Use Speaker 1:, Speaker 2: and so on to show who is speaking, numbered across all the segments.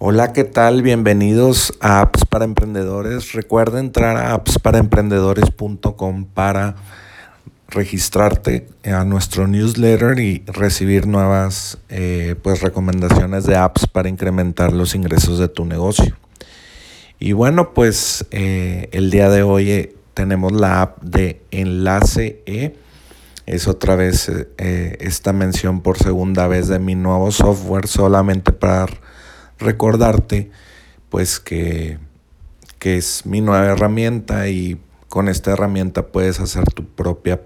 Speaker 1: Hola, ¿qué tal? Bienvenidos a Apps para Emprendedores. Recuerda entrar a appsparaemprendedores.com para registrarte a nuestro newsletter y recibir nuevas eh, pues, recomendaciones de apps para incrementar los ingresos de tu negocio. Y bueno, pues eh, el día de hoy eh, tenemos la app de Enlace E. Es otra vez esta mención por segunda vez de mi nuevo software solamente para recordarte pues que, que es mi nueva herramienta y con esta herramienta puedes hacer tu propia,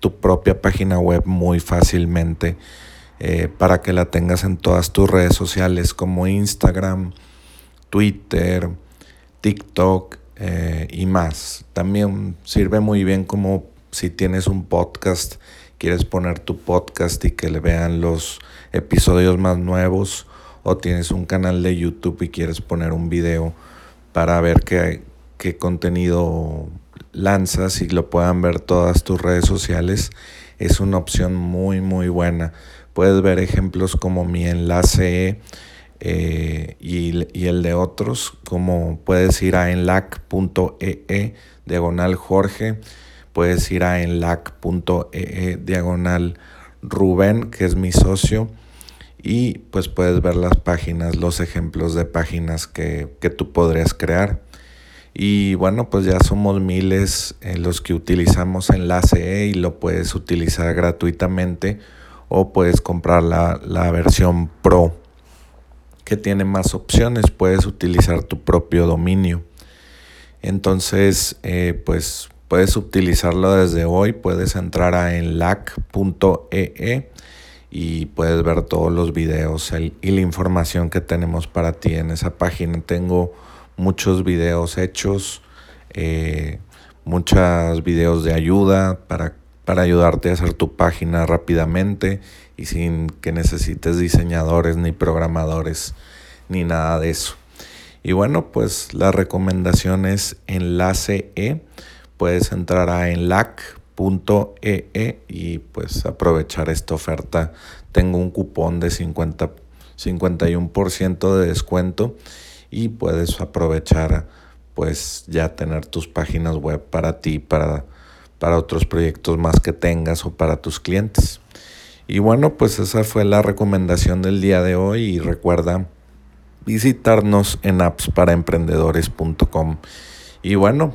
Speaker 1: tu propia página web muy fácilmente eh, para que la tengas en todas tus redes sociales como Instagram, Twitter, TikTok eh, y más. También sirve muy bien como si tienes un podcast, quieres poner tu podcast y que le vean los episodios más nuevos o tienes un canal de YouTube y quieres poner un video para ver qué, qué contenido lanzas y lo puedan ver todas tus redes sociales, es una opción muy muy buena. Puedes ver ejemplos como mi enlace eh, y, y, el de otros, como puedes ir a enlac.ee e, diagonal Jorge, puedes ir a enlac.ee e, diagonal Rubén, que es mi socio y pues puedes ver las páginas, los ejemplos de páginas que, tú podrías crear. Y bueno, pues ya somos miles eh, los que utilizamos Enlace E y lo puedes utilizar gratuitamente o puedes comprar la, versión Pro que tiene más opciones, puedes utilizar tu propio dominio. Entonces, eh, pues puedes utilizarlo desde hoy, puedes entrar a enlac.ee y puedes ver todos los videos y la información que tenemos para ti en esa página. Tengo muchos videos hechos, eh, muchos videos de ayuda para, para ayudarte a hacer tu página rápidamente y sin que necesites diseñadores ni programadores ni nada de eso. Y bueno, pues la recomendación es enlace E. Puedes entrar a enlac .ee e y pues aprovechar esta oferta. Tengo un cupón de 50, 51% de descuento y puedes aprovechar pues ya tener tus páginas web para ti, para, para otros proyectos más que tengas o para tus clientes. Y bueno, pues esa fue la recomendación del día de hoy y recuerda visitarnos en appsparaemprendedores.com. Y bueno,